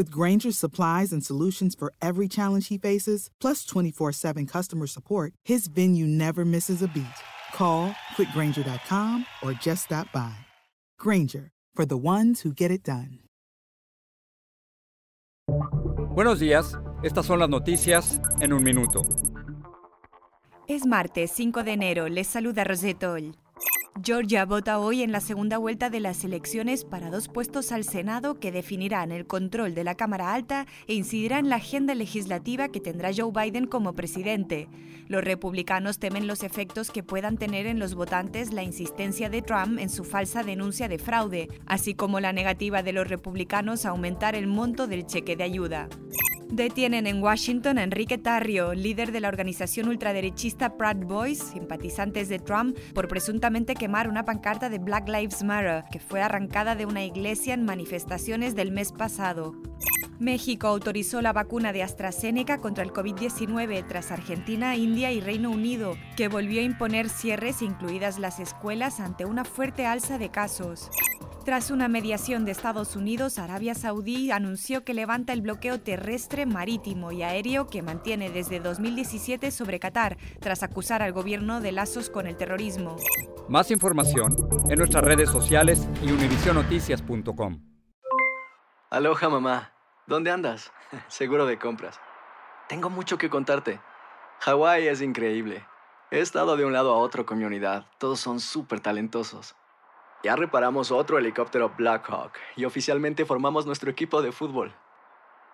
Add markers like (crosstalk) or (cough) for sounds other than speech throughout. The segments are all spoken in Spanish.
With Granger's supplies and solutions for every challenge he faces, plus 24 7 customer support, his venue never misses a beat. Call quickgranger.com or just stop by. Granger, for the ones who get it done. Buenos días, estas son las noticias en un minuto. Es martes 5 de enero, les saluda Rosetol. Georgia vota hoy en la segunda vuelta de las elecciones para dos puestos al Senado que definirán el control de la Cámara Alta e incidirán en la agenda legislativa que tendrá Joe Biden como presidente. Los republicanos temen los efectos que puedan tener en los votantes la insistencia de Trump en su falsa denuncia de fraude, así como la negativa de los republicanos a aumentar el monto del cheque de ayuda. Detienen en Washington a Enrique Tarrio, líder de la organización ultraderechista Proud Boys, simpatizantes de Trump, por presuntamente quemar una pancarta de Black Lives Matter, que fue arrancada de una iglesia en manifestaciones del mes pasado. México autorizó la vacuna de AstraZeneca contra el COVID-19 tras Argentina, India y Reino Unido, que volvió a imponer cierres incluidas las escuelas ante una fuerte alza de casos. Tras una mediación de Estados Unidos, Arabia Saudí anunció que levanta el bloqueo terrestre, marítimo y aéreo que mantiene desde 2017 sobre Qatar, tras acusar al gobierno de lazos con el terrorismo. Más información en nuestras redes sociales y univisionoticias.com. Aloha mamá. ¿Dónde andas? (laughs) Seguro de compras. Tengo mucho que contarte. Hawái es increíble. He estado de un lado a otro con mi unidad. Todos son súper talentosos. Ya reparamos otro helicóptero Blackhawk y oficialmente formamos nuestro equipo de fútbol.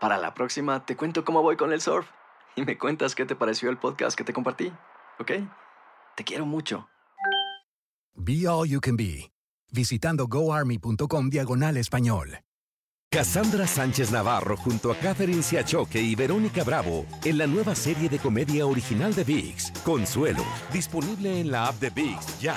Para la próxima te cuento cómo voy con el surf y me cuentas qué te pareció el podcast que te compartí, ¿ok? Te quiero mucho. Be All You Can Be, visitando goarmy.com diagonal español. Cassandra Sánchez Navarro junto a Catherine Siachoque y Verónica Bravo en la nueva serie de comedia original de VIX, Consuelo, disponible en la app de VIX ya.